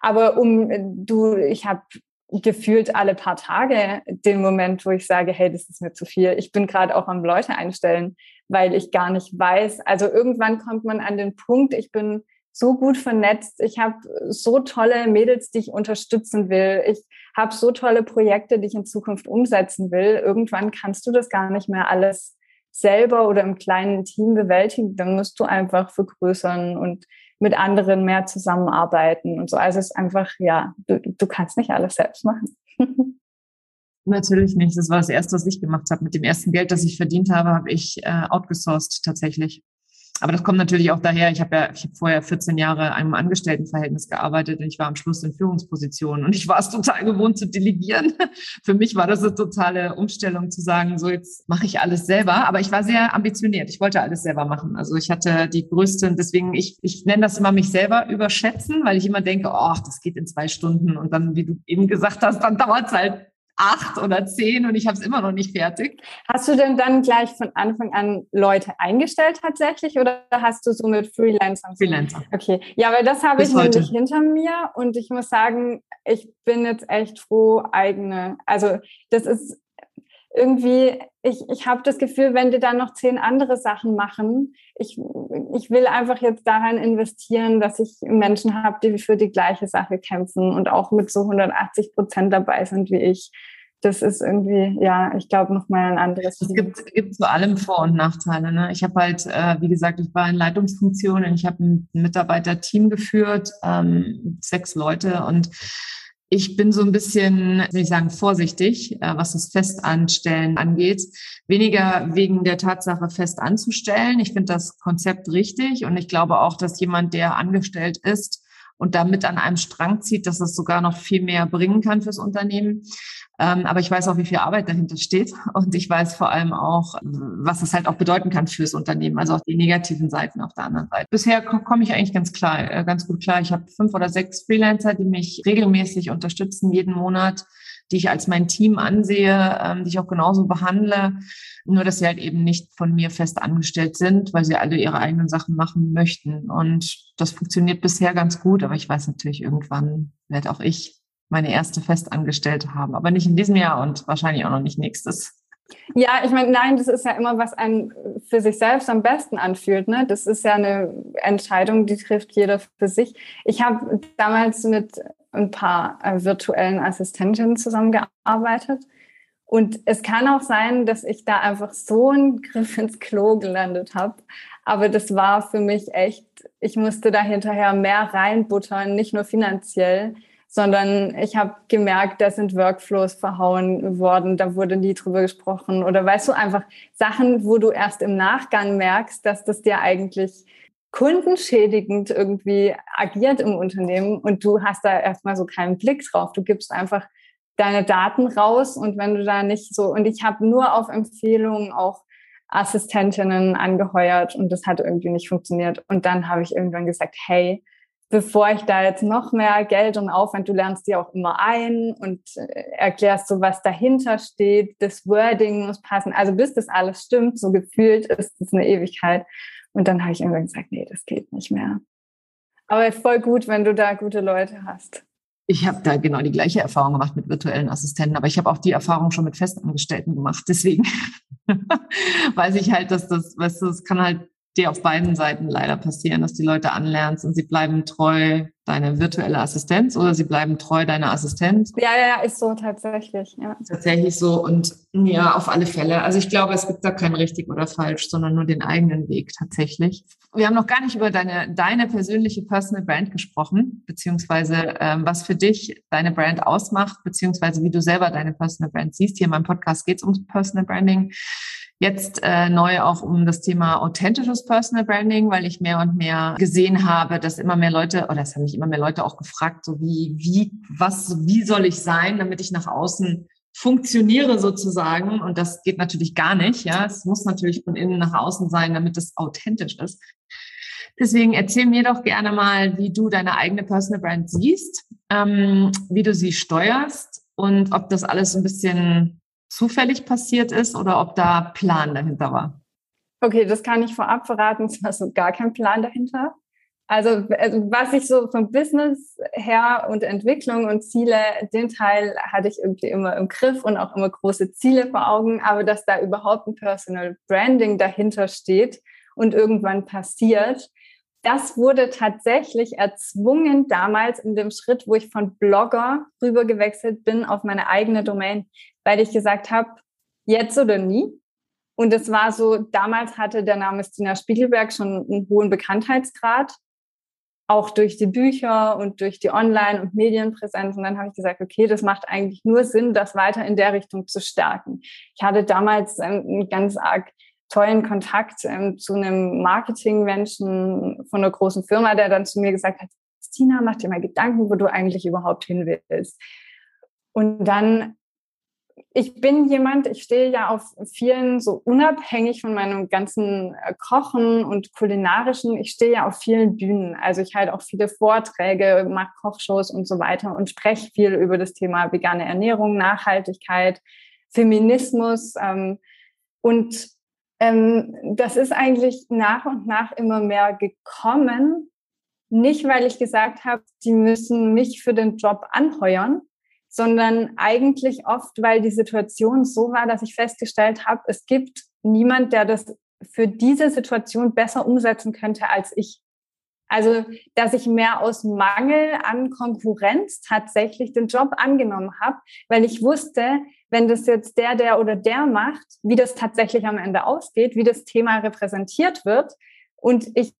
[SPEAKER 2] Aber um du, ich habe gefühlt alle paar Tage den Moment, wo ich sage, hey, das ist mir zu viel. Ich bin gerade auch am Leute einstellen, weil ich gar nicht weiß. Also irgendwann kommt man an den Punkt, ich bin so gut vernetzt. Ich habe so tolle Mädels, die ich unterstützen will. Ich habe so tolle Projekte, die ich in Zukunft umsetzen will. Irgendwann kannst du das gar nicht mehr alles selber oder im kleinen Team bewältigen. Dann musst du einfach vergrößern und mit anderen mehr zusammenarbeiten und so. Also es ist einfach, ja, du, du kannst nicht alles selbst machen.
[SPEAKER 1] Natürlich nicht. Das war das Erste, was ich gemacht habe. Mit dem ersten Geld, das ich verdient habe, habe ich äh, outgesourced tatsächlich aber das kommt natürlich auch daher, ich habe ja, ich habe vorher 14 Jahre in einem Angestelltenverhältnis gearbeitet und ich war am Schluss in Führungspositionen und ich war es total gewohnt zu delegieren. Für mich war das eine totale Umstellung zu sagen, so jetzt mache ich alles selber. Aber ich war sehr ambitioniert. Ich wollte alles selber machen. Also ich hatte die größte, deswegen, ich, ich nenne das immer mich selber überschätzen, weil ich immer denke, oh, das geht in zwei Stunden und dann, wie du eben gesagt hast, dann dauert es halt acht oder zehn und ich habe es immer noch nicht fertig.
[SPEAKER 2] Hast du denn dann gleich von Anfang an Leute eingestellt tatsächlich oder hast du so mit Freelancern?
[SPEAKER 1] Freelancer.
[SPEAKER 2] Okay, ja, weil das habe ich heute. nämlich hinter mir und ich muss sagen, ich bin jetzt echt froh, eigene. Also das ist irgendwie, ich, ich habe das Gefühl, wenn die dann noch zehn andere Sachen machen, ich, ich will einfach jetzt daran investieren, dass ich Menschen habe, die für die gleiche Sache kämpfen und auch mit so 180 Prozent dabei sind wie ich. Das ist irgendwie, ja, ich glaube, nochmal ein anderes.
[SPEAKER 1] Es gibt, gibt zu allem Vor- und Nachteile. Ne? Ich habe halt, äh, wie gesagt, ich war in Leitungsfunktionen, ich habe ein Mitarbeiterteam geführt, ähm, sechs Leute und ich bin so ein bisschen, will ich sagen, vorsichtig, äh, was das Festanstellen angeht. Weniger wegen der Tatsache, fest anzustellen. Ich finde das Konzept richtig und ich glaube auch, dass jemand, der angestellt ist, und damit an einem Strang zieht, dass das sogar noch viel mehr bringen kann fürs Unternehmen. Ähm, aber ich weiß auch, wie viel Arbeit dahinter steht. Und ich weiß vor allem auch, was es halt auch bedeuten kann fürs Unternehmen. Also auch die negativen Seiten auf der anderen Seite. Bisher komme ich eigentlich ganz klar, äh, ganz gut klar. Ich habe fünf oder sechs Freelancer, die mich regelmäßig unterstützen, jeden Monat die ich als mein Team ansehe, ähm, die ich auch genauso behandle. Nur, dass sie halt eben nicht von mir fest angestellt sind, weil sie alle ihre eigenen Sachen machen möchten. Und das funktioniert bisher ganz gut, aber ich weiß natürlich, irgendwann werde auch ich meine erste Festangestellte haben, aber nicht in diesem Jahr und wahrscheinlich auch noch nicht nächstes.
[SPEAKER 2] Ja, ich meine, nein, das ist ja immer, was einen für sich selbst am besten anfühlt. Ne? Das ist ja eine Entscheidung, die trifft jeder für sich. Ich habe damals mit ein paar äh, virtuellen Assistentinnen zusammengearbeitet. Und es kann auch sein, dass ich da einfach so einen Griff ins Klo gelandet habe. Aber das war für mich echt, ich musste da hinterher mehr reinbuttern, nicht nur finanziell, sondern ich habe gemerkt, da sind Workflows verhauen worden, da wurde nie drüber gesprochen. Oder weißt du, einfach Sachen, wo du erst im Nachgang merkst, dass das dir eigentlich kundenschädigend irgendwie agiert im Unternehmen und du hast da erstmal so keinen Blick drauf. Du gibst einfach deine Daten raus und wenn du da nicht so, und ich habe nur auf Empfehlungen auch Assistentinnen angeheuert und das hat irgendwie nicht funktioniert. Und dann habe ich irgendwann gesagt, hey, bevor ich da jetzt noch mehr Geld und Aufwand, du lernst die auch immer ein und äh, erklärst so, was dahinter steht, das Wording muss passen. Also bis das alles stimmt, so gefühlt ist es eine Ewigkeit. Und dann habe ich irgendwann gesagt, nee, das geht nicht mehr. Aber voll gut, wenn du da gute Leute hast.
[SPEAKER 1] Ich habe da genau die gleiche Erfahrung gemacht mit virtuellen Assistenten, aber ich habe auch die Erfahrung schon mit Festangestellten gemacht. Deswegen weiß ich halt, dass das, weißt du, es kann halt dir auf beiden Seiten leider passieren, dass die Leute anlernst und sie bleiben treu deine virtuelle Assistenz oder sie bleiben treu deiner Assistenz.
[SPEAKER 2] Ja, ja, ja, ist so tatsächlich. Ja.
[SPEAKER 1] Tatsächlich so und ja, auf alle Fälle. Also ich glaube, es gibt da kein richtig oder falsch, sondern nur den eigenen Weg tatsächlich. Wir haben noch gar nicht über deine, deine persönliche Personal Brand gesprochen, beziehungsweise ähm, was für dich deine Brand ausmacht, beziehungsweise wie du selber deine Personal Brand siehst. Hier in meinem Podcast geht es um Personal Branding. Jetzt äh, neu auch um das Thema authentisches Personal Branding, weil ich mehr und mehr gesehen habe, dass immer mehr Leute, oder es haben mich immer mehr Leute auch gefragt, so wie, wie, was, wie soll ich sein, damit ich nach außen funktioniere sozusagen. Und das geht natürlich gar nicht. Ja, es muss natürlich von innen nach außen sein, damit es authentisch ist. Deswegen erzähl mir doch gerne mal, wie du deine eigene Personal Brand siehst, ähm, wie du sie steuerst und ob das alles ein bisschen zufällig passiert ist oder ob da Plan dahinter war.
[SPEAKER 2] Okay, das kann ich vorab verraten. Es war so gar kein Plan dahinter. Also, also was ich so vom Business her und Entwicklung und Ziele, den Teil hatte ich irgendwie immer im Griff und auch immer große Ziele vor Augen. Aber dass da überhaupt ein Personal Branding dahinter steht und irgendwann passiert, das wurde tatsächlich erzwungen damals in dem Schritt, wo ich von Blogger rüber gewechselt bin auf meine eigene Domain, weil ich gesagt habe, jetzt oder nie. Und es war so, damals hatte der Name Stina Spiegelberg schon einen hohen Bekanntheitsgrad, auch durch die Bücher und durch die Online- und Medienpräsenz. Und dann habe ich gesagt, okay, das macht eigentlich nur Sinn, das weiter in der Richtung zu stärken. Ich hatte damals ähm, einen ganz arg tollen Kontakt ähm, zu einem Marketingmenschen von einer großen Firma, der dann zu mir gesagt hat, Stina, mach dir mal Gedanken, wo du eigentlich überhaupt hin willst. Und dann, ich bin jemand, ich stehe ja auf vielen, so unabhängig von meinem ganzen äh, Kochen und kulinarischen, ich stehe ja auf vielen Bühnen. Also ich halte auch viele Vorträge, mache Kochshows und so weiter und spreche viel über das Thema vegane Ernährung, Nachhaltigkeit, Feminismus. Ähm, und ähm, das ist eigentlich nach und nach immer mehr gekommen. Nicht, weil ich gesagt habe, die müssen mich für den Job anheuern, sondern eigentlich oft, weil die Situation so war, dass ich festgestellt habe, es gibt niemand, der das für diese Situation besser umsetzen könnte als ich. Also, dass ich mehr aus Mangel an Konkurrenz tatsächlich den Job angenommen habe, weil ich wusste, wenn das jetzt der, der oder der macht, wie das tatsächlich am Ende ausgeht, wie das Thema repräsentiert wird. Und ich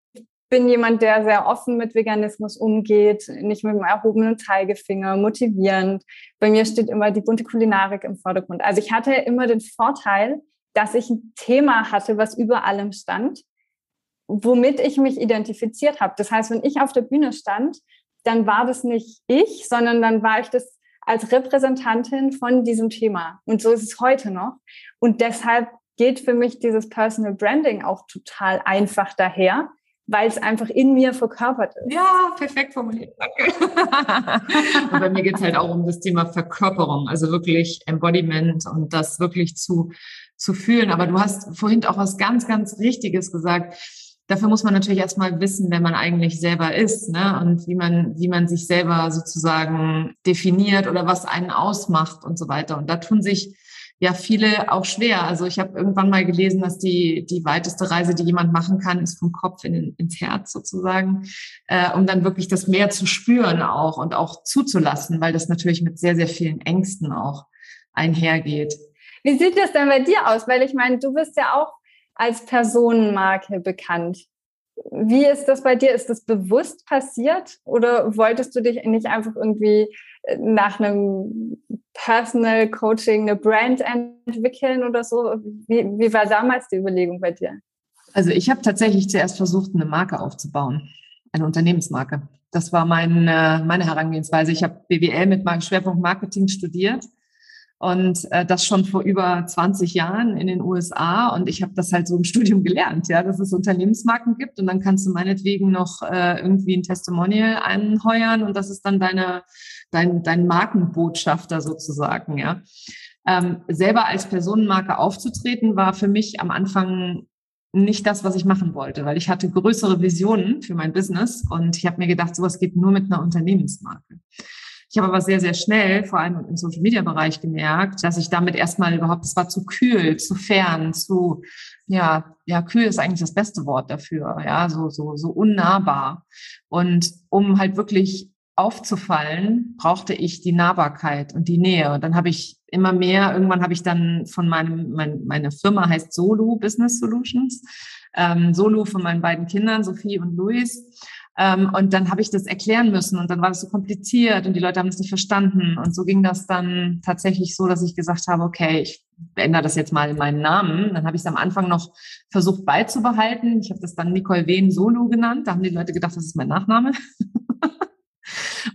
[SPEAKER 2] bin jemand, der sehr offen mit Veganismus umgeht, nicht mit dem erhobenen Zeigefinger, motivierend. Bei mir steht immer die bunte Kulinarik im Vordergrund. Also ich hatte immer den Vorteil, dass ich ein Thema hatte, was über allem stand, womit ich mich identifiziert habe. Das heißt, wenn ich auf der Bühne stand, dann war das nicht ich, sondern dann war ich das als Repräsentantin von diesem Thema. Und so ist es heute noch. Und deshalb geht für mich dieses Personal Branding auch total einfach daher, weil es einfach in mir verkörpert ist.
[SPEAKER 1] Ja, perfekt formuliert. Danke. und bei mir geht es halt auch um das Thema Verkörperung, also wirklich Embodiment und das wirklich zu, zu fühlen. Aber du hast vorhin auch was ganz, ganz Richtiges gesagt dafür muss man natürlich erstmal wissen, wer man eigentlich selber ist, ne? Und wie man, wie man sich selber sozusagen definiert oder was einen ausmacht und so weiter. Und da tun sich ja viele auch schwer. Also ich habe irgendwann mal gelesen, dass die die weiteste Reise, die jemand machen kann, ist vom Kopf in, ins Herz sozusagen, äh, um dann wirklich das mehr zu spüren auch und auch zuzulassen, weil das natürlich mit sehr sehr vielen Ängsten auch einhergeht.
[SPEAKER 2] Wie sieht das denn bei dir aus? Weil ich meine, du bist ja auch als Personenmarke bekannt. Wie ist das bei dir? Ist das bewusst passiert oder wolltest du dich nicht einfach irgendwie nach einem Personal Coaching eine Brand entwickeln oder so? Wie, wie war damals die Überlegung bei dir?
[SPEAKER 1] Also ich habe tatsächlich zuerst versucht, eine Marke aufzubauen, eine Unternehmensmarke. Das war mein, meine Herangehensweise. Ich habe BWL mit meinem Schwerpunkt Marketing studiert und äh, das schon vor über 20 Jahren in den USA. Und ich habe das halt so im Studium gelernt, ja, dass es Unternehmensmarken gibt und dann kannst du meinetwegen noch äh, irgendwie ein Testimonial anheuern und das ist dann deine, dein, dein Markenbotschafter sozusagen, ja. Ähm, selber als Personenmarke aufzutreten, war für mich am Anfang nicht das, was ich machen wollte, weil ich hatte größere Visionen für mein Business und ich habe mir gedacht, sowas geht nur mit einer Unternehmensmarke. Ich habe aber sehr, sehr schnell, vor allem im Social Media Bereich gemerkt, dass ich damit erstmal überhaupt, es war zu kühl, zu fern, zu, ja, ja, kühl ist eigentlich das beste Wort dafür, ja, so, so, so unnahbar. Und um halt wirklich aufzufallen, brauchte ich die Nahbarkeit und die Nähe. Und dann habe ich immer mehr, irgendwann habe ich dann von meinem, mein, meine Firma heißt Solo Business Solutions, ähm, Solo von meinen beiden Kindern, Sophie und Luis. Ähm, und dann habe ich das erklären müssen und dann war das so kompliziert und die Leute haben es nicht verstanden. Und so ging das dann tatsächlich so, dass ich gesagt habe, okay, ich ändere das jetzt mal in meinen Namen. Dann habe ich es am Anfang noch versucht beizubehalten. Ich habe das dann Nicole Wehn Solo genannt. Da haben die Leute gedacht, das ist mein Nachname.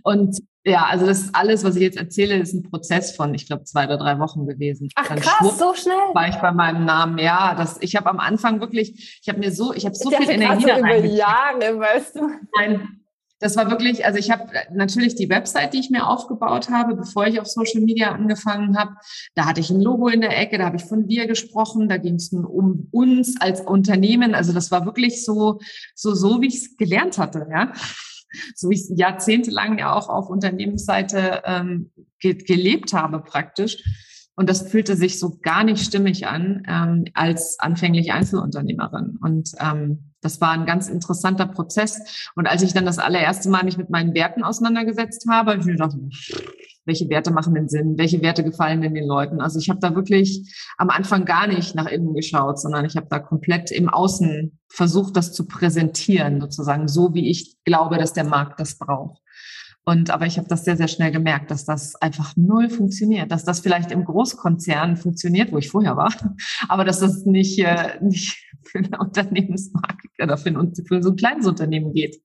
[SPEAKER 1] Und ja, also das ist alles, was ich jetzt erzähle, ist ein Prozess von, ich glaube, zwei oder drei Wochen gewesen.
[SPEAKER 2] Ach Dann krass, so schnell.
[SPEAKER 1] War ich bei meinem Namen. Ja, das, ich habe am Anfang wirklich, ich habe mir so, ich habe so viel Energie
[SPEAKER 2] da über Jahre, weißt du.
[SPEAKER 1] Nein, das war wirklich, also ich habe natürlich die Website, die ich mir aufgebaut habe, bevor ich auf Social Media angefangen habe. Da hatte ich ein Logo in der Ecke, da habe ich von wir gesprochen, da ging es um uns als Unternehmen. Also das war wirklich so, so, so wie ich es gelernt hatte, ja so wie ich jahrzehntelang ja auch auf Unternehmensseite ähm, ge gelebt habe praktisch. Und das fühlte sich so gar nicht stimmig an ähm, als anfänglich Einzelunternehmerin. Und ähm, das war ein ganz interessanter Prozess. Und als ich dann das allererste Mal mich mit meinen Werten auseinandergesetzt habe, habe ich mir gedacht, welche Werte machen denn Sinn? Welche Werte gefallen denn den Leuten? Also ich habe da wirklich am Anfang gar nicht nach innen geschaut, sondern ich habe da komplett im Außen versucht, das zu präsentieren, sozusagen so, wie ich glaube, dass der Markt das braucht. Und aber ich habe das sehr, sehr schnell gemerkt, dass das einfach null funktioniert, dass das vielleicht im Großkonzern funktioniert, wo ich vorher war, aber dass das nicht, äh, nicht für eine Unternehmensmarke oder für, ein, für so ein kleines Unternehmen geht.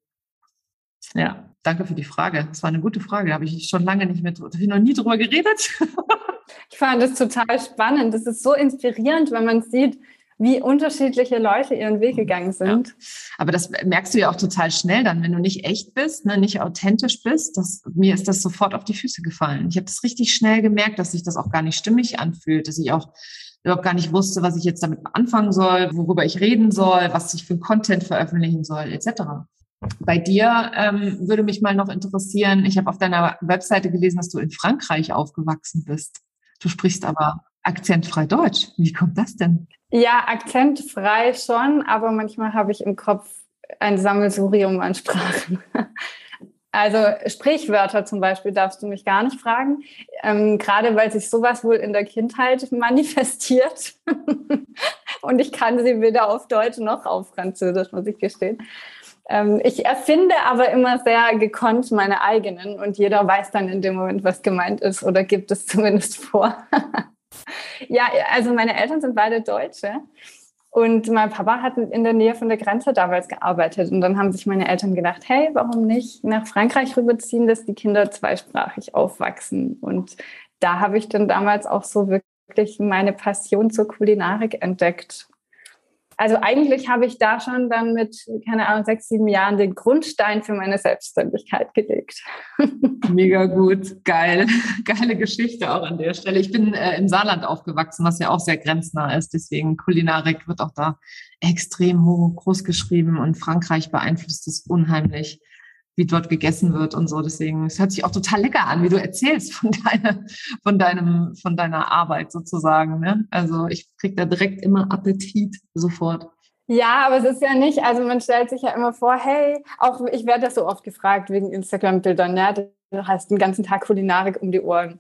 [SPEAKER 1] Ja, danke für die Frage. Das war eine gute Frage. Da habe ich schon lange nicht mehr, habe ich noch nie drüber geredet.
[SPEAKER 2] ich fand das total spannend. Das ist so inspirierend, wenn man sieht, wie unterschiedliche Leute ihren Weg gegangen sind. Ja.
[SPEAKER 1] Aber das merkst du ja auch total schnell dann, wenn du nicht echt bist, ne, nicht authentisch bist. Das, mir ist das sofort auf die Füße gefallen. Ich habe das richtig schnell gemerkt, dass sich das auch gar nicht stimmig anfühlt, dass ich auch überhaupt gar nicht wusste, was ich jetzt damit anfangen soll, worüber ich reden soll, was ich für Content veröffentlichen soll, etc. Bei dir ähm, würde mich mal noch interessieren, ich habe auf deiner Webseite gelesen, dass du in Frankreich aufgewachsen bist. Du sprichst aber akzentfrei Deutsch. Wie kommt das denn?
[SPEAKER 2] Ja, akzentfrei schon, aber manchmal habe ich im Kopf ein Sammelsurium an Sprachen. Also Sprichwörter zum Beispiel darfst du mich gar nicht fragen, ähm, gerade weil sich sowas wohl in der Kindheit manifestiert. Und ich kann sie weder auf Deutsch noch auf Französisch, muss ich gestehen. Ähm, ich erfinde aber immer sehr gekonnt meine eigenen und jeder weiß dann in dem Moment, was gemeint ist oder gibt es zumindest vor. ja, also meine Eltern sind beide Deutsche. Und mein Papa hat in der Nähe von der Grenze damals gearbeitet. Und dann haben sich meine Eltern gedacht, hey, warum nicht nach Frankreich rüberziehen, dass die Kinder zweisprachig aufwachsen. Und da habe ich dann damals auch so wirklich meine Passion zur Kulinarik entdeckt also eigentlich habe ich da schon dann mit, keine Ahnung, sechs, sieben Jahren den Grundstein für meine Selbstständigkeit gelegt.
[SPEAKER 1] Mega gut, geil. Geile Geschichte auch an der Stelle. Ich bin äh, im Saarland aufgewachsen, was ja auch sehr grenznah ist. Deswegen Kulinarik wird auch da extrem hoch groß geschrieben und Frankreich beeinflusst es unheimlich wie dort gegessen wird und so. Deswegen, es hört sich auch total lecker an, wie du erzählst von deiner, von deinem, von deiner Arbeit sozusagen. Ne? Also ich krieg da direkt immer Appetit sofort.
[SPEAKER 2] Ja, aber es ist ja nicht, also man stellt sich ja immer vor, hey, auch ich werde das so oft gefragt wegen Instagram-Bildern, ja, du hast den ganzen Tag Kulinarik um die Ohren.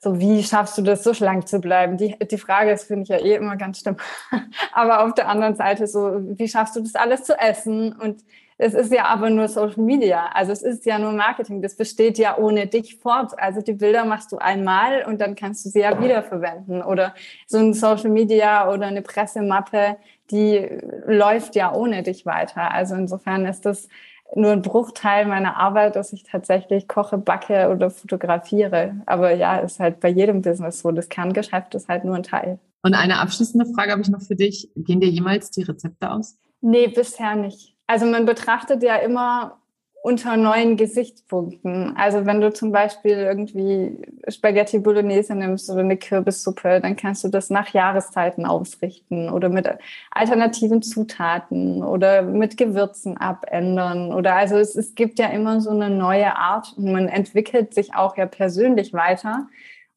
[SPEAKER 2] So, wie schaffst du das, so schlank zu bleiben? Die, die Frage ist, finde ich ja eh immer ganz schlimm. aber auf der anderen Seite so, wie schaffst du das alles zu essen? Und es ist ja aber nur Social Media. Also es ist ja nur Marketing. Das besteht ja ohne dich fort. Also die Bilder machst du einmal und dann kannst du sie ja wiederverwenden. Oder so ein Social Media oder eine Pressemappe, die läuft ja ohne dich weiter. Also insofern ist das nur ein Bruchteil meiner Arbeit, dass ich tatsächlich koche, backe oder fotografiere. Aber ja, ist halt bei jedem Business so. Das Kerngeschäft ist halt nur ein Teil.
[SPEAKER 1] Und eine abschließende Frage habe ich noch für dich. Gehen dir jemals die Rezepte aus?
[SPEAKER 2] Nee, bisher nicht. Also man betrachtet ja immer unter neuen Gesichtspunkten. Also wenn du zum Beispiel irgendwie Spaghetti Bolognese nimmst oder eine Kürbissuppe, dann kannst du das nach Jahreszeiten ausrichten oder mit alternativen Zutaten oder mit Gewürzen abändern. Oder also es, es gibt ja immer so eine neue Art und man entwickelt sich auch ja persönlich weiter.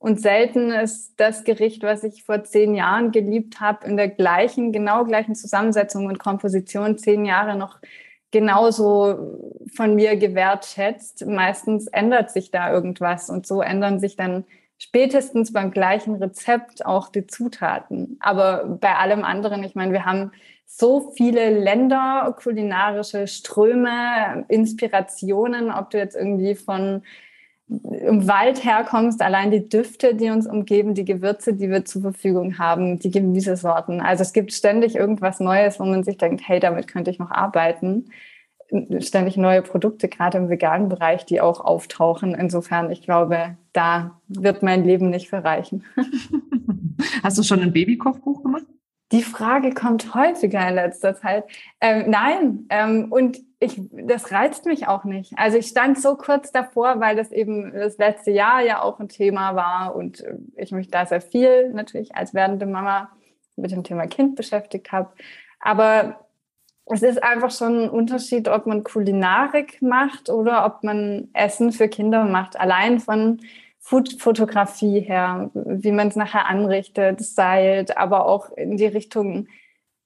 [SPEAKER 2] Und selten ist das Gericht, was ich vor zehn Jahren geliebt habe, in der gleichen, genau gleichen Zusammensetzung und Komposition zehn Jahre noch genauso von mir gewertschätzt. Meistens ändert sich da irgendwas und so ändern sich dann spätestens beim gleichen Rezept auch die Zutaten. Aber bei allem anderen, ich meine, wir haben so viele Länder, kulinarische Ströme, Inspirationen, ob du jetzt irgendwie von im Wald herkommst, allein die Düfte, die uns umgeben, die Gewürze, die wir zur Verfügung haben, die Gemüsesorten. Also es gibt ständig irgendwas Neues, wo man sich denkt, hey, damit könnte ich noch arbeiten. Ständig neue Produkte, gerade im veganen Bereich, die auch auftauchen. Insofern, ich glaube, da wird mein Leben nicht verreichen.
[SPEAKER 1] Hast du schon ein Babykochbuch gemacht?
[SPEAKER 2] Die Frage kommt häufiger in letzter Zeit. Ähm, nein, ähm, und ich, das reizt mich auch nicht. Also ich stand so kurz davor, weil das eben das letzte Jahr ja auch ein Thema war und äh, ich mich da sehr viel natürlich als werdende Mama mit dem Thema Kind beschäftigt habe. Aber es ist einfach schon ein Unterschied, ob man Kulinarik macht oder ob man Essen für Kinder macht. Allein von Food-Fotografie her, wie man es nachher anrichtet, stylt, aber auch in die Richtung,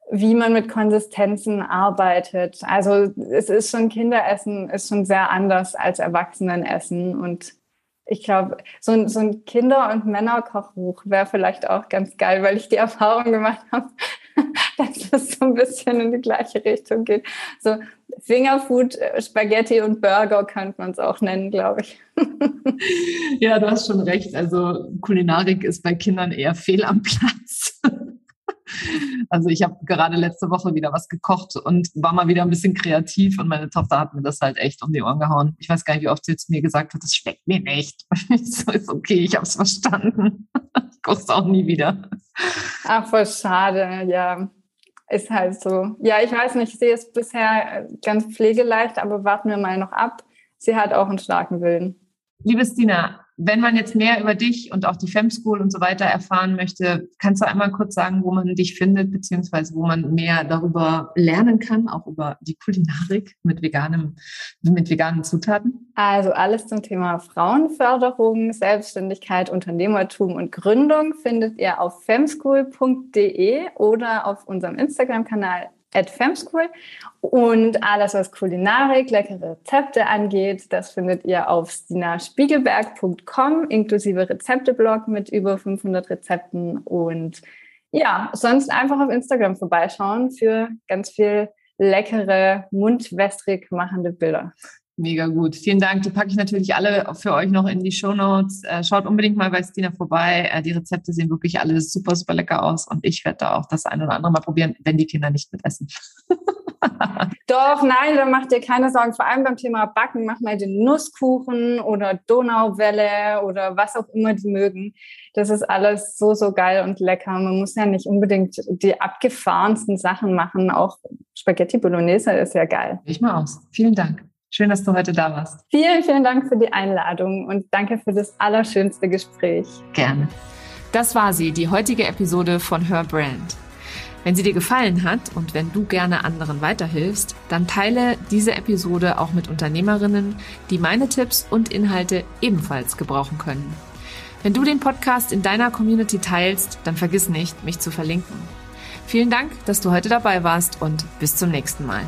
[SPEAKER 2] wie man mit Konsistenzen arbeitet. Also es ist schon Kinderessen, ist schon sehr anders als Erwachsenenessen und ich glaube, so ein, so ein Kinder- und Männerkochbuch wäre vielleicht auch ganz geil, weil ich die Erfahrung gemacht habe, dass das so ein bisschen in die gleiche Richtung geht. So Fingerfood, äh, Spaghetti und Burger könnte man es auch nennen, glaube ich.
[SPEAKER 1] ja, du hast schon recht. Also Kulinarik ist bei Kindern eher fehl am Platz. Also ich habe gerade letzte Woche wieder was gekocht und war mal wieder ein bisschen kreativ und meine Tochter hat mir das halt echt um die Ohren gehauen. Ich weiß gar nicht, wie oft sie zu mir gesagt hat, das schmeckt mir nicht. so ist okay, ich habe es verstanden. Ich koste auch nie wieder.
[SPEAKER 2] Ach, voll schade, ja. Ist halt so. Ja, ich weiß nicht, ich sehe es bisher ganz pflegeleicht, aber warten wir mal noch ab. Sie hat auch einen starken Willen.
[SPEAKER 1] Liebe Stina, wenn man jetzt mehr über dich und auch die Fem School und so weiter erfahren möchte, kannst du einmal kurz sagen, wo man dich findet, beziehungsweise wo man mehr darüber lernen kann, auch über die Kulinarik mit veganem, mit veganen Zutaten?
[SPEAKER 2] Also alles zum Thema Frauenförderung, Selbstständigkeit, Unternehmertum und Gründung findet ihr auf femschool.de oder auf unserem Instagram-Kanal at Femschool. Und alles, was Kulinarik, leckere Rezepte angeht, das findet ihr auf stinaspiegelberg.com, inklusive Rezepteblog mit über 500 Rezepten. Und ja, sonst einfach auf Instagram vorbeischauen für ganz viel leckere, mundwässrig machende Bilder.
[SPEAKER 1] Mega gut. Vielen Dank. Die packe ich natürlich alle für euch noch in die Show Notes. Äh, schaut unbedingt mal bei Stina vorbei. Äh, die Rezepte sehen wirklich alle super, super lecker aus. Und ich werde da auch das eine oder andere mal probieren, wenn die Kinder nicht mitessen.
[SPEAKER 2] Doch, nein, da macht ihr keine Sorgen. Vor allem beim Thema Backen, macht mal den Nusskuchen oder Donauwelle oder was auch immer die mögen. Das ist alles so, so geil und lecker. Man muss ja nicht unbedingt die abgefahrensten Sachen machen. Auch Spaghetti Bolognese ist ja geil.
[SPEAKER 1] Ich mal aus. Vielen Dank. Schön, dass du heute da warst.
[SPEAKER 2] Vielen, vielen Dank für die Einladung und danke für das allerschönste Gespräch.
[SPEAKER 1] Gerne. Das war sie, die heutige Episode von Her Brand. Wenn sie dir gefallen hat und wenn du gerne anderen weiterhilfst, dann teile diese Episode auch mit Unternehmerinnen, die meine Tipps und Inhalte ebenfalls gebrauchen können. Wenn du den Podcast in deiner Community teilst, dann vergiss nicht, mich zu verlinken. Vielen Dank, dass du heute dabei warst und bis zum nächsten Mal.